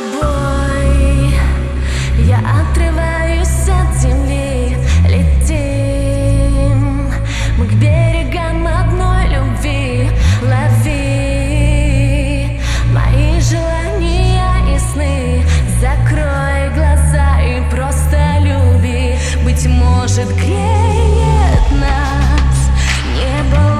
тобой. Я отрываюсь от земли Летим Мы к берегам одной любви. Лови Мои желания и сны Закрой глаза и просто люби. Быть может греет нас Небо.